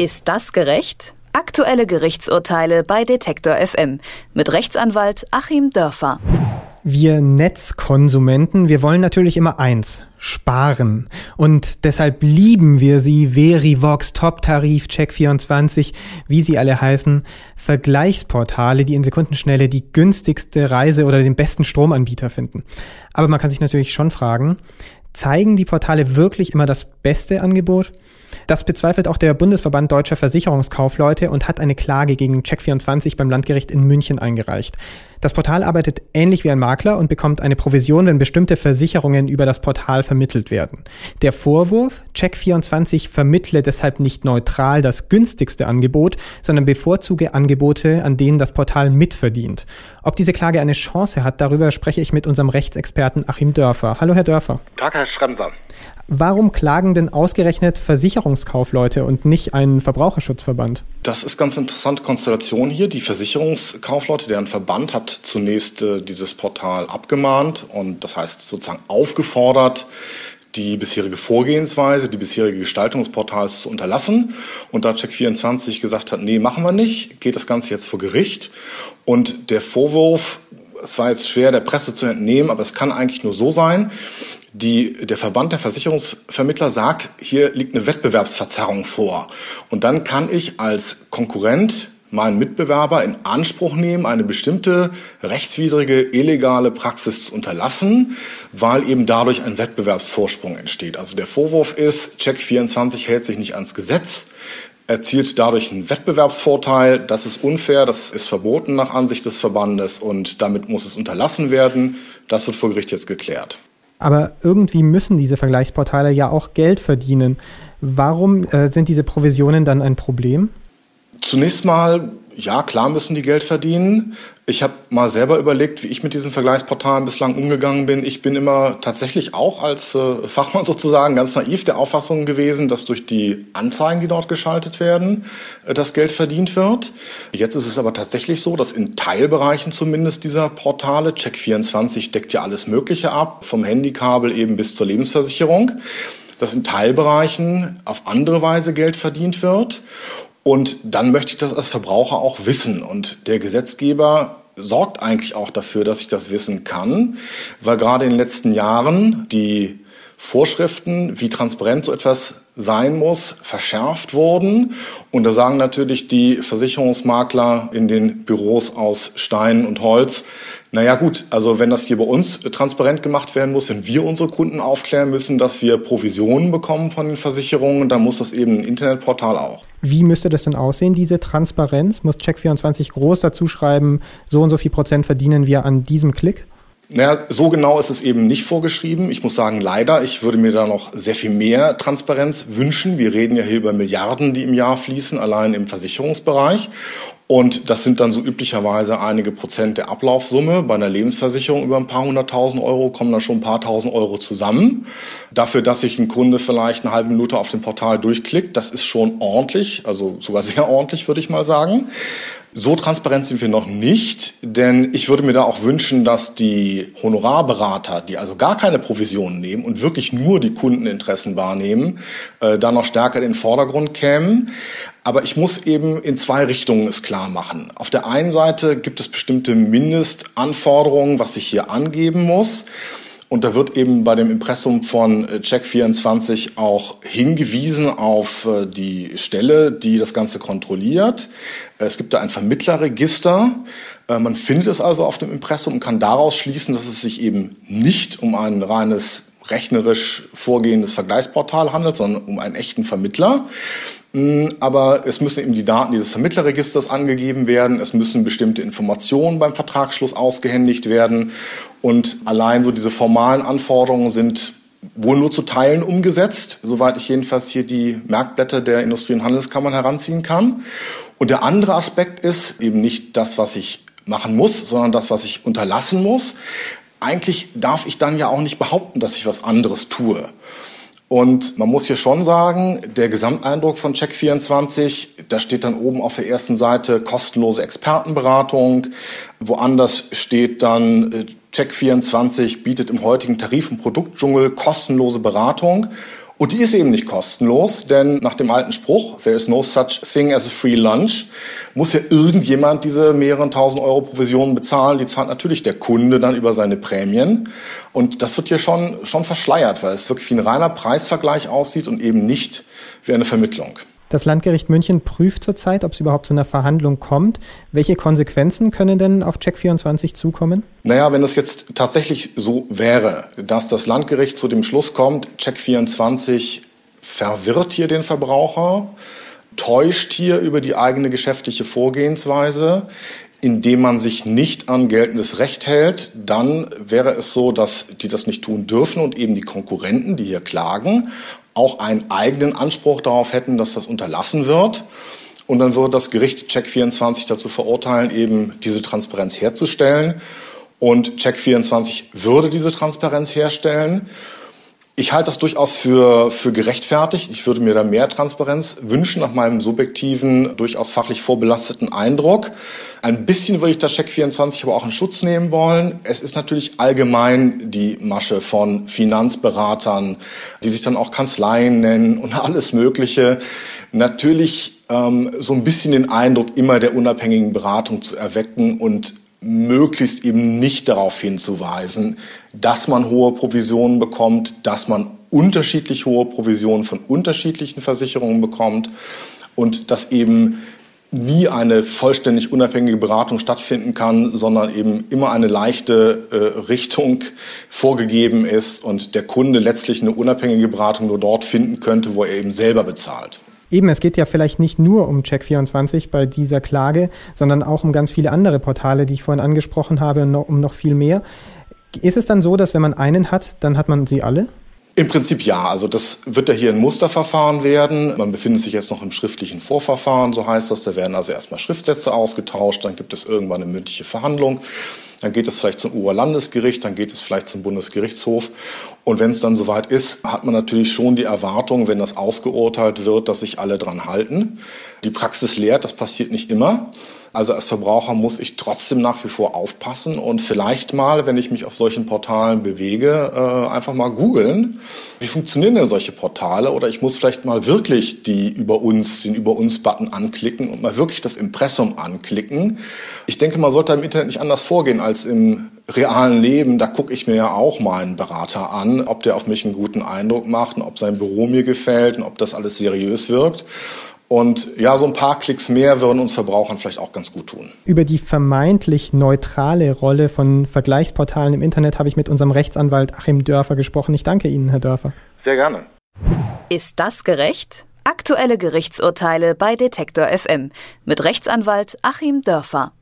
Ist das gerecht? Aktuelle Gerichtsurteile bei Detektor FM mit Rechtsanwalt Achim Dörfer. Wir Netzkonsumenten, wir wollen natürlich immer eins, sparen. Und deshalb lieben wir sie, Verivox, Top-Tarif, Check24, wie sie alle heißen, Vergleichsportale, die in Sekundenschnelle die günstigste Reise oder den besten Stromanbieter finden. Aber man kann sich natürlich schon fragen, zeigen die Portale wirklich immer das beste Angebot? Das bezweifelt auch der Bundesverband Deutscher Versicherungskaufleute und hat eine Klage gegen Check24 beim Landgericht in München eingereicht. Das Portal arbeitet ähnlich wie ein Makler und bekommt eine Provision, wenn bestimmte Versicherungen über das Portal vermittelt werden. Der Vorwurf, Check24 vermittle deshalb nicht neutral das günstigste Angebot, sondern bevorzuge Angebote, an denen das Portal mitverdient. Ob diese Klage eine Chance hat, darüber spreche ich mit unserem Rechtsexperten Achim Dörfer. Hallo, Herr Dörfer. Tag, Herr Schremser. Warum klagen denn ausgerechnet Versicherungskaufleute und nicht ein Verbraucherschutzverband? Das ist ganz interessante Konstellation hier. Die Versicherungskaufleute, deren Verband hat zunächst äh, dieses Portal abgemahnt und das heißt sozusagen aufgefordert, die bisherige Vorgehensweise, die bisherige Gestaltung des Portals zu unterlassen. Und da Check24 gesagt hat, nee, machen wir nicht, geht das Ganze jetzt vor Gericht. Und der Vorwurf, es war jetzt schwer der Presse zu entnehmen, aber es kann eigentlich nur so sein, die, der Verband der Versicherungsvermittler sagt, hier liegt eine Wettbewerbsverzerrung vor. Und dann kann ich als Konkurrent meinen Mitbewerber in Anspruch nehmen, eine bestimmte rechtswidrige, illegale Praxis zu unterlassen, weil eben dadurch ein Wettbewerbsvorsprung entsteht. Also der Vorwurf ist, Check24 hält sich nicht ans Gesetz, erzielt dadurch einen Wettbewerbsvorteil. Das ist unfair, das ist verboten nach Ansicht des Verbandes und damit muss es unterlassen werden. Das wird vor Gericht jetzt geklärt. Aber irgendwie müssen diese Vergleichsportale ja auch Geld verdienen. Warum äh, sind diese Provisionen dann ein Problem? Zunächst mal, ja, klar müssen die Geld verdienen. Ich habe mal selber überlegt, wie ich mit diesen Vergleichsportalen bislang umgegangen bin. Ich bin immer tatsächlich auch als äh, Fachmann sozusagen ganz naiv der Auffassung gewesen, dass durch die Anzeigen, die dort geschaltet werden, äh, das Geld verdient wird. Jetzt ist es aber tatsächlich so, dass in Teilbereichen zumindest dieser Portale, Check24 deckt ja alles Mögliche ab, vom Handykabel eben bis zur Lebensversicherung, dass in Teilbereichen auf andere Weise Geld verdient wird. Und dann möchte ich das als Verbraucher auch wissen. Und der Gesetzgeber sorgt eigentlich auch dafür, dass ich das wissen kann, weil gerade in den letzten Jahren die Vorschriften, wie transparent so etwas sein muss, verschärft wurden. Und da sagen natürlich die Versicherungsmakler in den Büros aus Stein und Holz, naja gut, also wenn das hier bei uns transparent gemacht werden muss, wenn wir unsere Kunden aufklären müssen, dass wir Provisionen bekommen von den Versicherungen, dann muss das eben ein Internetportal auch. Wie müsste das denn aussehen, diese Transparenz? Muss Check24 groß dazu schreiben, so und so viel Prozent verdienen wir an diesem Klick? Naja, so genau ist es eben nicht vorgeschrieben. Ich muss sagen, leider, ich würde mir da noch sehr viel mehr Transparenz wünschen. Wir reden ja hier über Milliarden, die im Jahr fließen, allein im Versicherungsbereich. Und das sind dann so üblicherweise einige Prozent der Ablaufsumme. Bei einer Lebensversicherung über ein paar hunderttausend Euro kommen da schon ein paar tausend Euro zusammen. Dafür, dass sich ein Kunde vielleicht eine halbe Minute auf dem Portal durchklickt, das ist schon ordentlich, also sogar sehr ordentlich, würde ich mal sagen. So transparent sind wir noch nicht, denn ich würde mir da auch wünschen, dass die Honorarberater, die also gar keine Provisionen nehmen und wirklich nur die Kundeninteressen wahrnehmen, äh, da noch stärker in den Vordergrund kämen. Aber ich muss eben in zwei Richtungen es klar machen. Auf der einen Seite gibt es bestimmte Mindestanforderungen, was ich hier angeben muss. Und da wird eben bei dem Impressum von äh, Check24 auch hingewiesen auf äh, die Stelle, die das Ganze kontrolliert. Es gibt da ein Vermittlerregister. Äh, man findet es also auf dem Impressum und kann daraus schließen, dass es sich eben nicht um ein reines rechnerisch vorgehendes Vergleichsportal handelt, sondern um einen echten Vermittler. Mm, aber es müssen eben die Daten dieses Vermittlerregisters angegeben werden. Es müssen bestimmte Informationen beim Vertragsschluss ausgehändigt werden. Und allein so diese formalen Anforderungen sind wohl nur zu Teilen umgesetzt, soweit ich jedenfalls hier die Merkblätter der Industrie- und Handelskammern heranziehen kann. Und der andere Aspekt ist eben nicht das, was ich machen muss, sondern das, was ich unterlassen muss. Eigentlich darf ich dann ja auch nicht behaupten, dass ich was anderes tue. Und man muss hier schon sagen, der Gesamteindruck von Check24, da steht dann oben auf der ersten Seite kostenlose Expertenberatung. Woanders steht dann äh, Check24 bietet im heutigen Tarif- und Produktdschungel kostenlose Beratung. Und die ist eben nicht kostenlos, denn nach dem alten Spruch, there is no such thing as a free lunch, muss ja irgendjemand diese mehreren tausend Euro Provisionen bezahlen. Die zahlt natürlich der Kunde dann über seine Prämien. Und das wird hier schon, schon verschleiert, weil es wirklich wie ein reiner Preisvergleich aussieht und eben nicht wie eine Vermittlung. Das Landgericht München prüft zurzeit, ob es überhaupt zu einer Verhandlung kommt. Welche Konsequenzen können denn auf Check24 zukommen? Naja, wenn es jetzt tatsächlich so wäre, dass das Landgericht zu dem Schluss kommt, Check24 verwirrt hier den Verbraucher, täuscht hier über die eigene geschäftliche Vorgehensweise, indem man sich nicht an geltendes Recht hält, dann wäre es so, dass die das nicht tun dürfen und eben die Konkurrenten, die hier klagen, auch einen eigenen Anspruch darauf hätten, dass das unterlassen wird. Und dann würde das Gericht Check24 dazu verurteilen, eben diese Transparenz herzustellen. Und Check24 würde diese Transparenz herstellen. Ich halte das durchaus für, für gerechtfertigt. Ich würde mir da mehr Transparenz wünschen, nach meinem subjektiven, durchaus fachlich vorbelasteten Eindruck. Ein bisschen würde ich das Check24 aber auch in Schutz nehmen wollen. Es ist natürlich allgemein die Masche von Finanzberatern, die sich dann auch Kanzleien nennen und alles Mögliche. Natürlich ähm, so ein bisschen den Eindruck immer der unabhängigen Beratung zu erwecken und möglichst eben nicht darauf hinzuweisen, dass man hohe Provisionen bekommt, dass man unterschiedlich hohe Provisionen von unterschiedlichen Versicherungen bekommt und dass eben nie eine vollständig unabhängige Beratung stattfinden kann, sondern eben immer eine leichte äh, Richtung vorgegeben ist und der Kunde letztlich eine unabhängige Beratung nur dort finden könnte, wo er eben selber bezahlt. Eben, es geht ja vielleicht nicht nur um Check24 bei dieser Klage, sondern auch um ganz viele andere Portale, die ich vorhin angesprochen habe, und um noch viel mehr. Ist es dann so, dass wenn man einen hat, dann hat man sie alle? Im Prinzip ja. Also das wird ja hier ein Musterverfahren werden. Man befindet sich jetzt noch im schriftlichen Vorverfahren, so heißt das. Da werden also erstmal Schriftsätze ausgetauscht, dann gibt es irgendwann eine mündliche Verhandlung. Dann geht es vielleicht zum Oberlandesgericht, dann geht es vielleicht zum Bundesgerichtshof. Und wenn es dann soweit ist, hat man natürlich schon die Erwartung, wenn das ausgeurteilt wird, dass sich alle dran halten. Die Praxis lehrt, das passiert nicht immer. Also als Verbraucher muss ich trotzdem nach wie vor aufpassen und vielleicht mal, wenn ich mich auf solchen Portalen bewege, äh, einfach mal googeln, wie funktionieren denn solche Portale? Oder ich muss vielleicht mal wirklich die über uns, den über uns Button anklicken und mal wirklich das Impressum anklicken. Ich denke, man sollte im Internet nicht anders vorgehen als im realen Leben. Da gucke ich mir ja auch mal einen Berater an, ob der auf mich einen guten Eindruck macht und ob sein Büro mir gefällt und ob das alles seriös wirkt. Und ja, so ein paar Klicks mehr würden uns Verbrauchern vielleicht auch ganz gut tun. Über die vermeintlich neutrale Rolle von Vergleichsportalen im Internet habe ich mit unserem Rechtsanwalt Achim Dörfer gesprochen. Ich danke Ihnen, Herr Dörfer. Sehr gerne. Ist das gerecht? Aktuelle Gerichtsurteile bei Detektor FM mit Rechtsanwalt Achim Dörfer.